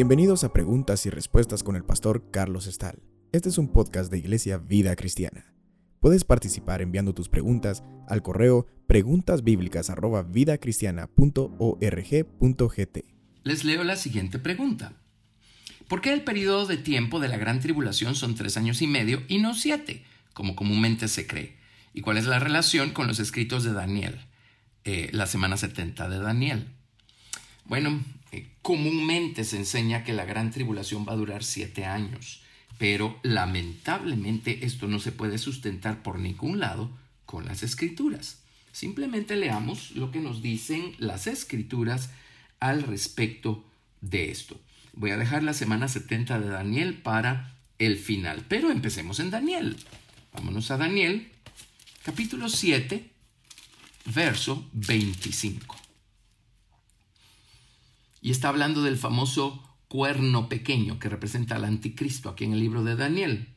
Bienvenidos a Preguntas y Respuestas con el pastor Carlos Estal. Este es un podcast de Iglesia Vida Cristiana. Puedes participar enviando tus preguntas al correo preguntasbiblicas@vidacristiana.org.gt. Les leo la siguiente pregunta. ¿Por qué el periodo de tiempo de la gran tribulación son tres años y medio y no siete, como comúnmente se cree? ¿Y cuál es la relación con los escritos de Daniel, eh, la semana 70 de Daniel? Bueno, eh, comúnmente se enseña que la gran tribulación va a durar siete años, pero lamentablemente esto no se puede sustentar por ningún lado con las escrituras. Simplemente leamos lo que nos dicen las escrituras al respecto de esto. Voy a dejar la semana 70 de Daniel para el final, pero empecemos en Daniel. Vámonos a Daniel, capítulo 7, verso 25. Y está hablando del famoso cuerno pequeño que representa al anticristo aquí en el libro de Daniel.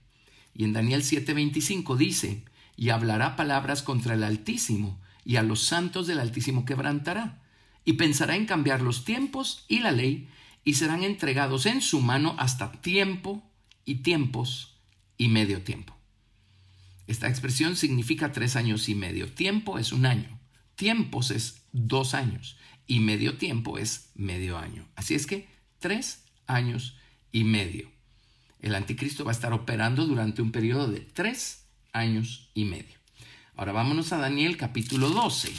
Y en Daniel 7:25 dice, y hablará palabras contra el Altísimo, y a los santos del Altísimo quebrantará, y pensará en cambiar los tiempos y la ley, y serán entregados en su mano hasta tiempo y tiempos y medio tiempo. Esta expresión significa tres años y medio. Tiempo es un año, tiempos es dos años y medio tiempo es medio año. Así es que tres años y medio. El anticristo va a estar operando durante un periodo de tres años y medio. Ahora vámonos a Daniel capítulo 12,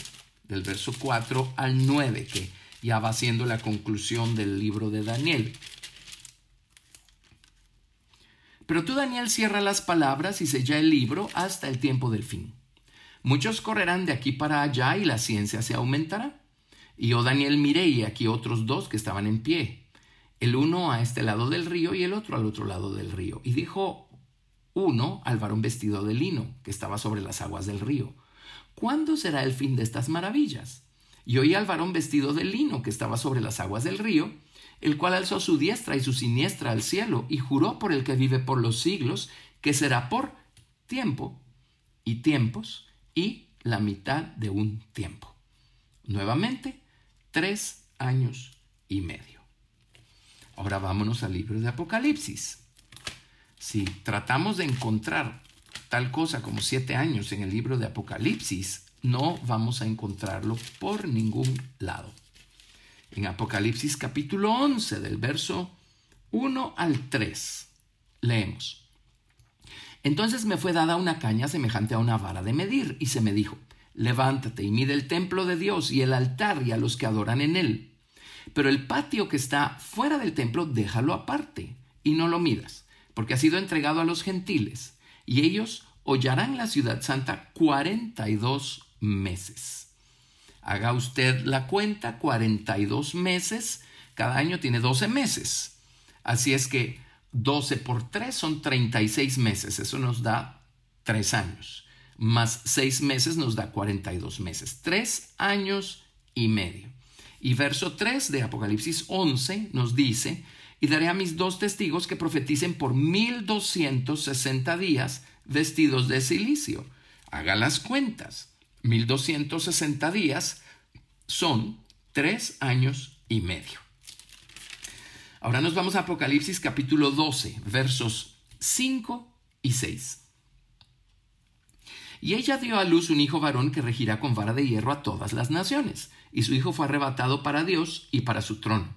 del verso 4 al 9, que ya va siendo la conclusión del libro de Daniel. Pero tú, Daniel, cierra las palabras y sella el libro hasta el tiempo del fin. Muchos correrán de aquí para allá y la ciencia se aumentará. Y yo, Daniel, miré y aquí otros dos que estaban en pie, el uno a este lado del río y el otro al otro lado del río. Y dijo uno al varón vestido de lino, que estaba sobre las aguas del río, ¿cuándo será el fin de estas maravillas? Y oí al varón vestido de lino, que estaba sobre las aguas del río, el cual alzó su diestra y su siniestra al cielo, y juró por el que vive por los siglos, que será por tiempo y tiempos y la mitad de un tiempo. Nuevamente, tres años y medio. Ahora vámonos al libro de Apocalipsis. Si tratamos de encontrar tal cosa como siete años en el libro de Apocalipsis, no vamos a encontrarlo por ningún lado. En Apocalipsis capítulo 11 del verso 1 al 3 leemos. Entonces me fue dada una caña semejante a una vara de medir y se me dijo, levántate y mide el templo de Dios y el altar y a los que adoran en él. Pero el patio que está fuera del templo, déjalo aparte y no lo midas, porque ha sido entregado a los gentiles, y ellos hollarán la ciudad santa cuarenta y dos meses. Haga usted la cuenta, cuarenta y dos meses, cada año tiene doce meses. Así es que doce por tres son treinta y seis meses, eso nos da tres años más seis meses nos da 42 meses, tres años y medio. Y verso 3 de Apocalipsis 11 nos dice, y daré a mis dos testigos que profeticen por 1260 días vestidos de silicio. Haga las cuentas. 1260 días son tres años y medio. Ahora nos vamos a Apocalipsis capítulo 12, versos 5 y 6. Y ella dio a luz un hijo varón que regirá con vara de hierro a todas las naciones. Y su hijo fue arrebatado para Dios y para su trono.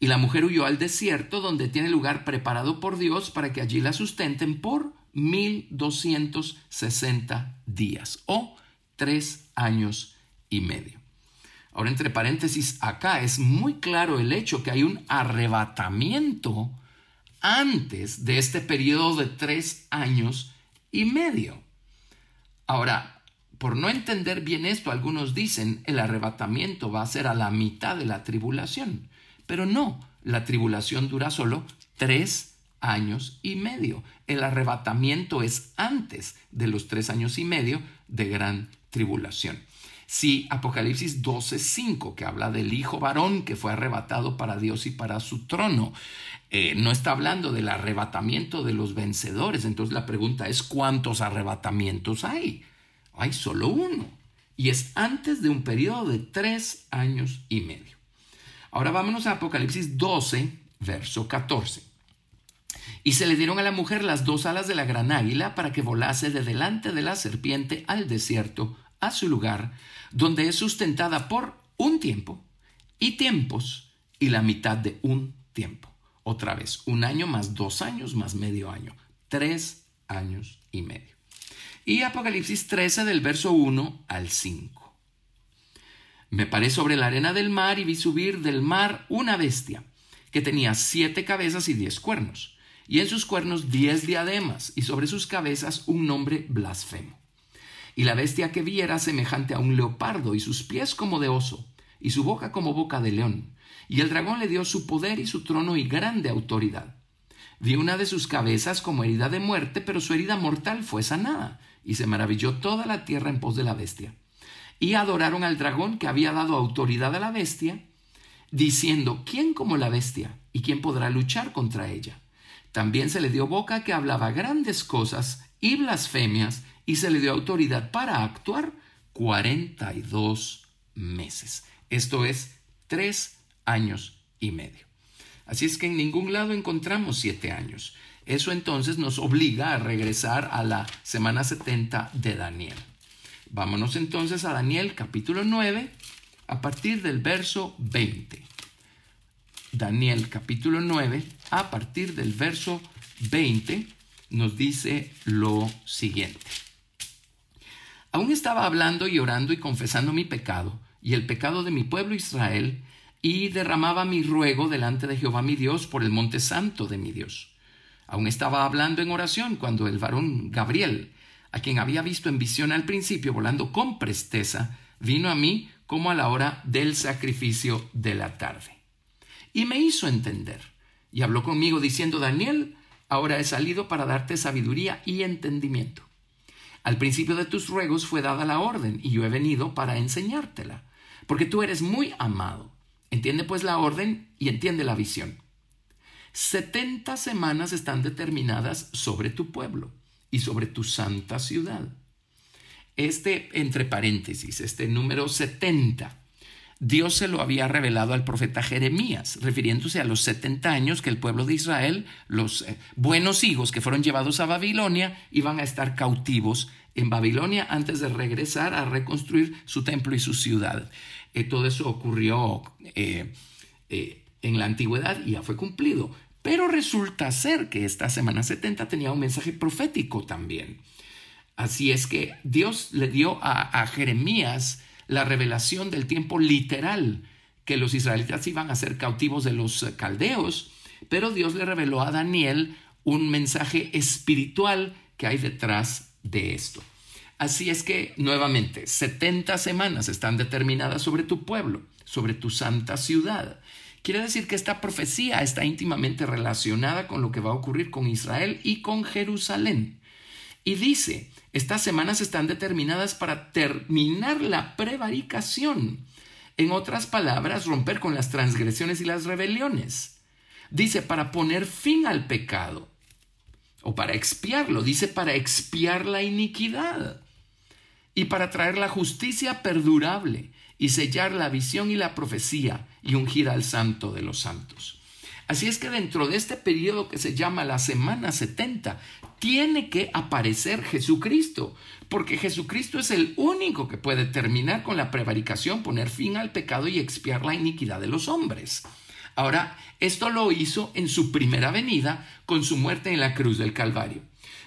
Y la mujer huyó al desierto, donde tiene lugar preparado por Dios para que allí la sustenten por mil doscientos sesenta días o tres años y medio. Ahora, entre paréntesis, acá es muy claro el hecho que hay un arrebatamiento antes de este periodo de tres años y medio. Ahora, por no entender bien esto, algunos dicen el arrebatamiento va a ser a la mitad de la tribulación. Pero no, la tribulación dura solo tres años y medio. El arrebatamiento es antes de los tres años y medio de gran tribulación. Si Apocalipsis 12:5, que habla del hijo varón que fue arrebatado para Dios y para su trono, eh, no está hablando del arrebatamiento de los vencedores. Entonces la pregunta es, ¿cuántos arrebatamientos hay? Hay solo uno. Y es antes de un periodo de tres años y medio. Ahora vámonos a Apocalipsis 12, verso 14. Y se le dieron a la mujer las dos alas de la gran águila para que volase de delante de la serpiente al desierto, a su lugar, donde es sustentada por un tiempo y tiempos y la mitad de un tiempo. Otra vez, un año más dos años más medio año. Tres años y medio. Y Apocalipsis 13 del verso 1 al 5. Me paré sobre la arena del mar y vi subir del mar una bestia que tenía siete cabezas y diez cuernos, y en sus cuernos diez diademas, y sobre sus cabezas un nombre blasfemo. Y la bestia que vi era semejante a un leopardo, y sus pies como de oso, y su boca como boca de león. Y el dragón le dio su poder y su trono y grande autoridad. Vi una de sus cabezas como herida de muerte, pero su herida mortal fue sanada, y se maravilló toda la tierra en pos de la bestia. Y adoraron al dragón que había dado autoridad a la bestia, diciendo, ¿quién como la bestia? ¿Y quién podrá luchar contra ella? También se le dio boca que hablaba grandes cosas y blasfemias, y se le dio autoridad para actuar cuarenta y dos meses. Esto es tres años y medio. Así es que en ningún lado encontramos siete años. Eso entonces nos obliga a regresar a la semana 70 de Daniel. Vámonos entonces a Daniel capítulo 9 a partir del verso 20. Daniel capítulo 9, a partir del verso 20, nos dice lo siguiente. Aún estaba hablando y orando y confesando mi pecado y el pecado de mi pueblo Israel, y derramaba mi ruego delante de Jehová mi Dios por el monte santo de mi Dios. Aún estaba hablando en oración cuando el varón Gabriel, a quien había visto en visión al principio volando con presteza, vino a mí como a la hora del sacrificio de la tarde. Y me hizo entender, y habló conmigo diciendo, Daniel, ahora he salido para darte sabiduría y entendimiento. Al principio de tus ruegos fue dada la orden, y yo he venido para enseñártela, porque tú eres muy amado. Entiende pues la orden y entiende la visión. Setenta semanas están determinadas sobre tu pueblo y sobre tu santa ciudad este, entre paréntesis, este número 70, Dios se lo había revelado al profeta Jeremías, refiriéndose a los 70 años que el pueblo de Israel, los eh, buenos hijos que fueron llevados a Babilonia, iban a estar cautivos en Babilonia antes de regresar a reconstruir su templo y su ciudad. Eh, todo eso ocurrió eh, en la antigüedad y ya fue cumplido. Pero resulta ser que esta semana 70 tenía un mensaje profético también. Así es que Dios le dio a, Jeremías la revelación del tiempo literal, que los israelitas iban a ser cautivos de los caldeos, pero Dios le reveló a Daniel un mensaje espiritual que hay detrás de esto. Así es que, nuevamente, 70 semanas están determinadas sobre tu pueblo, sobre tu santa ciudad. Quiere decir que esta profecía está íntimamente relacionada con lo que va a ocurrir con Israel y con Jerusalén. Y dice, estas semanas están determinadas para terminar la prevaricación. En otras palabras, romper con las transgresiones y las rebeliones. Dice, para poner fin al pecado. O para expiarlo. Dice, para expiar la iniquidad. Y para traer la justicia perdurable y sellar la visión y la profecía y ungir al santo de los santos. Así es que dentro de este periodo que se llama la semana 70, tiene que aparecer Jesucristo, porque Jesucristo es el único que puede terminar con la prevaricación, poner fin al pecado y expiar la iniquidad de los hombres. Ahora, esto lo hizo en su primera venida con su muerte en la cruz del Calvario.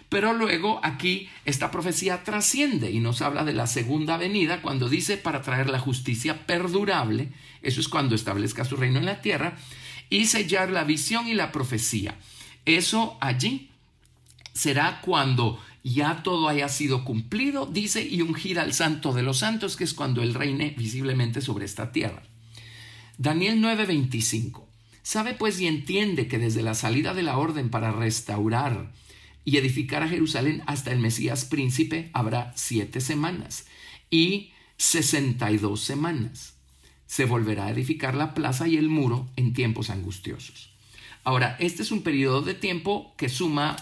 Pero luego aquí esta profecía trasciende y nos habla de la segunda venida cuando dice para traer la justicia perdurable, eso es cuando establezca su reino en la tierra, y sellar la visión y la profecía. Eso allí será cuando ya todo haya sido cumplido, dice, y ungir al santo de los santos, que es cuando él reine visiblemente sobre esta tierra. Daniel 9:25. Sabe pues y entiende que desde la salida de la orden para restaurar y edificar a Jerusalén hasta el Mesías príncipe habrá siete semanas. Y 62 semanas. Se volverá a edificar la plaza y el muro en tiempos angustiosos. Ahora, este es un periodo de tiempo que suma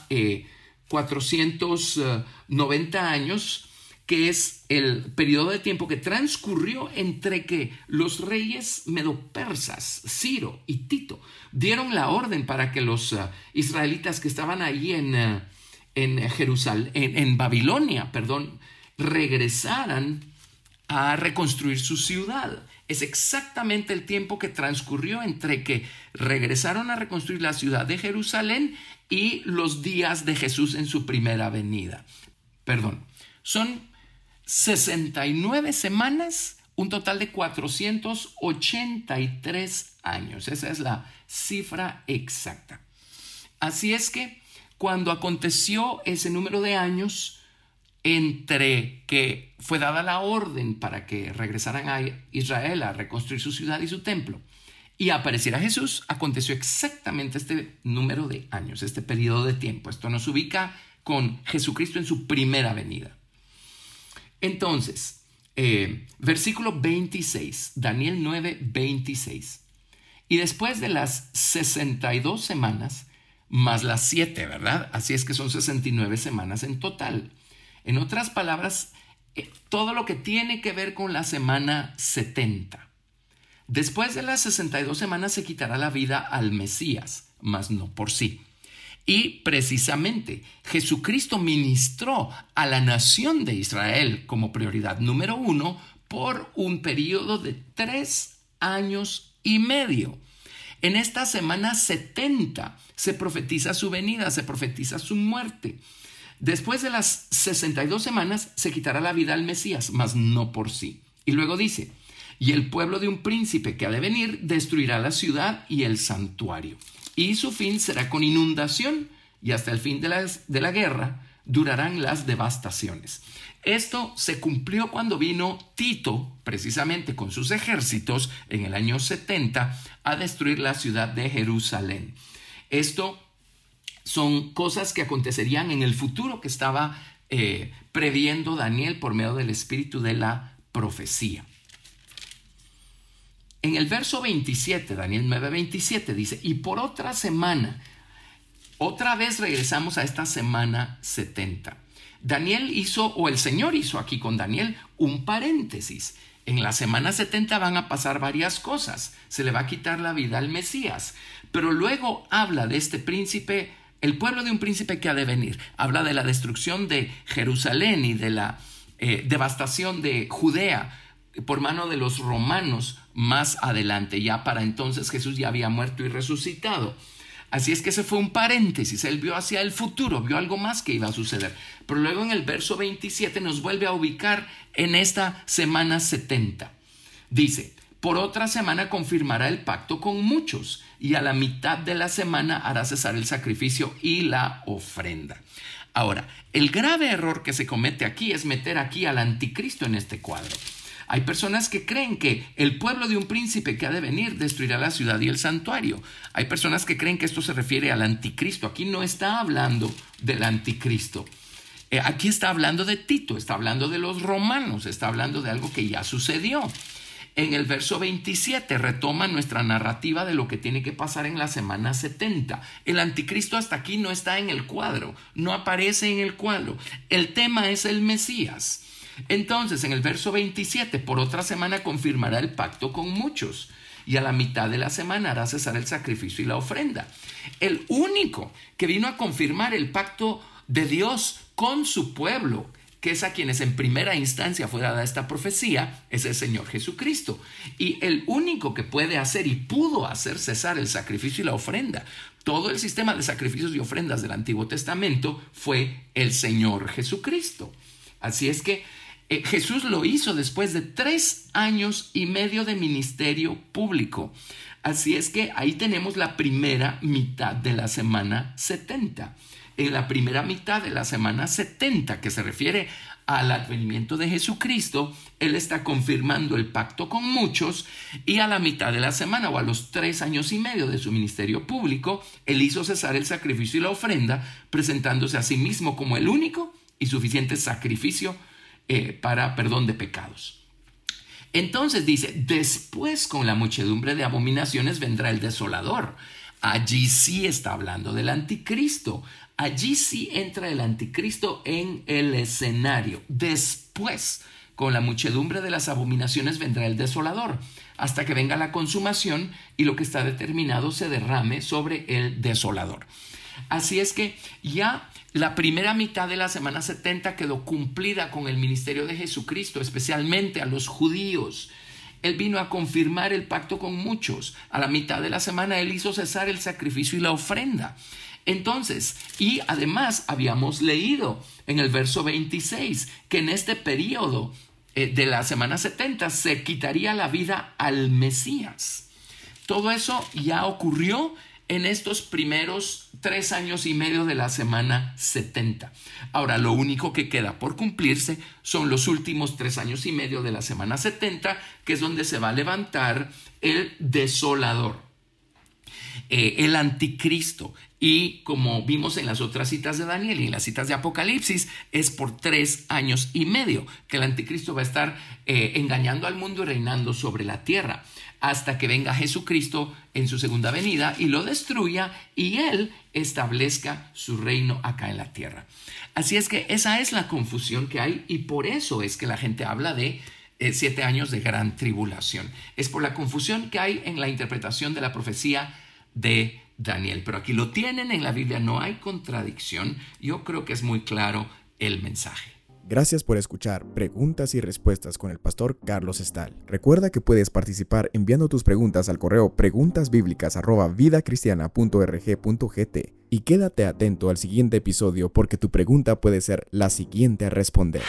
490 eh, años, que es el periodo de tiempo que transcurrió entre que los reyes medopersas, Ciro y Tito, dieron la orden para que los eh, israelitas que estaban ahí en, eh, en Jerusalén, en Babilonia, perdón, regresaran a reconstruir su ciudad. Es exactamente el tiempo que transcurrió entre que regresaron a reconstruir la ciudad de Jerusalén y los días de Jesús en su primera venida. Perdón, son 69 semanas, un total de 483 años. Esa es la cifra exacta. Así es que cuando aconteció ese número de años, entre que fue dada la orden para que regresaran a Israel a reconstruir su ciudad y su templo y apareciera Jesús, aconteció exactamente este número de años, este periodo de tiempo. Esto nos ubica con Jesucristo en su primera venida. Entonces, eh, versículo 26, Daniel 9, 26. Y después de las 62 semanas, más las 7, ¿verdad? Así es que son 69 semanas en total. En otras palabras, eh, todo lo que tiene que ver con la semana 70. Después de las 62 semanas se quitará la vida al Mesías, mas no por sí. Y precisamente Jesucristo ministró a la nación de Israel como prioridad número uno por un periodo de tres años y medio. En esta semana 70 se profetiza su venida, se profetiza su muerte. Después de las 62 semanas se quitará la vida al Mesías, mas no por sí. Y luego dice, y el pueblo de un príncipe que ha de venir destruirá la ciudad y el santuario. Y su fin será con inundación y hasta el fin de la, de la guerra durarán las devastaciones. Esto se cumplió cuando vino Tito, precisamente con sus ejércitos, en el año 70, a destruir la ciudad de Jerusalén. Esto son cosas que acontecerían en el futuro que estaba eh, previendo Daniel por medio del espíritu de la profecía. En el verso 27, Daniel 9, 27 dice, y por otra semana, otra vez regresamos a esta semana 70. Daniel hizo, o el Señor hizo aquí con Daniel, un paréntesis. En la semana 70 van a pasar varias cosas. Se le va a quitar la vida al Mesías. Pero luego habla de este príncipe el pueblo de un príncipe que ha de venir. Habla de la destrucción de Jerusalén y de la eh, devastación de Judea por mano de los romanos más adelante. Ya para entonces Jesús ya había muerto y resucitado. Así es que ese fue un paréntesis, él vio hacia el futuro, vio algo más que iba a suceder. Pero luego en el verso 27 nos vuelve a ubicar en esta semana 70. Dice, por otra semana confirmará el pacto con muchos y a la mitad de la semana hará cesar el sacrificio y la ofrenda. Ahora, el grave error que se comete aquí es meter aquí al anticristo en este cuadro. Hay personas que creen que el pueblo de un príncipe que ha de venir destruirá la ciudad y el santuario. Hay personas que creen que esto se refiere al anticristo. Aquí no está hablando del anticristo. Eh, aquí está hablando de Tito, está hablando de los romanos, está hablando de algo que ya sucedió en el verso 27 retoma nuestra narrativa de lo que tiene que pasar en la semana 70. El anticristo hasta aquí no está en el cuadro, no aparece en el cuadro. El tema es el Mesías. Entonces, en el verso 27, por otra semana confirmará el pacto con muchos y a la mitad de la semana hará cesar el sacrificio y la ofrenda. El único que vino a confirmar el pacto de Dios con su pueblo que es a quienes en primera instancia fue dada esta profecía, es el Señor Jesucristo. Y el único que puede hacer y pudo hacer cesar el sacrificio y la ofrenda, todo el sistema de sacrificios y ofrendas del Antiguo Testamento fue el Señor Jesucristo. Así es que eh, Jesús lo hizo después de tres años y medio de ministerio público. Así es que ahí tenemos la primera mitad de la semana 70 en la primera mitad de la semana 70, que se refiere al advenimiento de Jesucristo, Él está confirmando el pacto con muchos y a la mitad de la semana o a los tres años y medio de su ministerio público, Él hizo cesar el sacrificio y la ofrenda, presentándose a sí mismo como el único y suficiente sacrificio eh, para perdón de pecados. Entonces dice, después con la muchedumbre de abominaciones vendrá el desolador. Allí sí está hablando del anticristo. Allí sí entra el anticristo en el escenario. Después, con la muchedumbre de las abominaciones vendrá el desolador, hasta que venga la consumación y lo que está determinado se derrame sobre el desolador. Así es que ya la primera mitad de la semana 70 quedó cumplida con el ministerio de Jesucristo, especialmente a los judíos. Él vino a confirmar el pacto con muchos. A la mitad de la semana Él hizo cesar el sacrificio y la ofrenda. Entonces, y además habíamos leído en el verso 26 que en este periodo eh, de la semana 70 se quitaría la vida al Mesías. Todo eso ya ocurrió en estos primeros tres años y medio de la semana 70. Ahora, lo único que queda por cumplirse son los últimos tres años y medio de la semana 70, que es donde se va a levantar el desolador. Eh, el anticristo. Y como vimos en las otras citas de Daniel y en las citas de Apocalipsis, es por tres años y medio que el anticristo va a estar eh, engañando al mundo y reinando sobre la tierra hasta que venga Jesucristo en su segunda venida y lo destruya y él establezca su reino acá en la tierra. Así es que esa es la confusión que hay y por eso es que la gente habla de eh, siete años de gran tribulación. Es por la confusión que hay en la interpretación de la profecía de Daniel. Pero aquí lo tienen en la Biblia, no hay contradicción. Yo creo que es muy claro el mensaje. Gracias por escuchar Preguntas y Respuestas con el pastor Carlos Estal. Recuerda que puedes participar enviando tus preguntas al correo preguntasbiblicas@vidacristiana.rg.gt y quédate atento al siguiente episodio porque tu pregunta puede ser la siguiente a responder.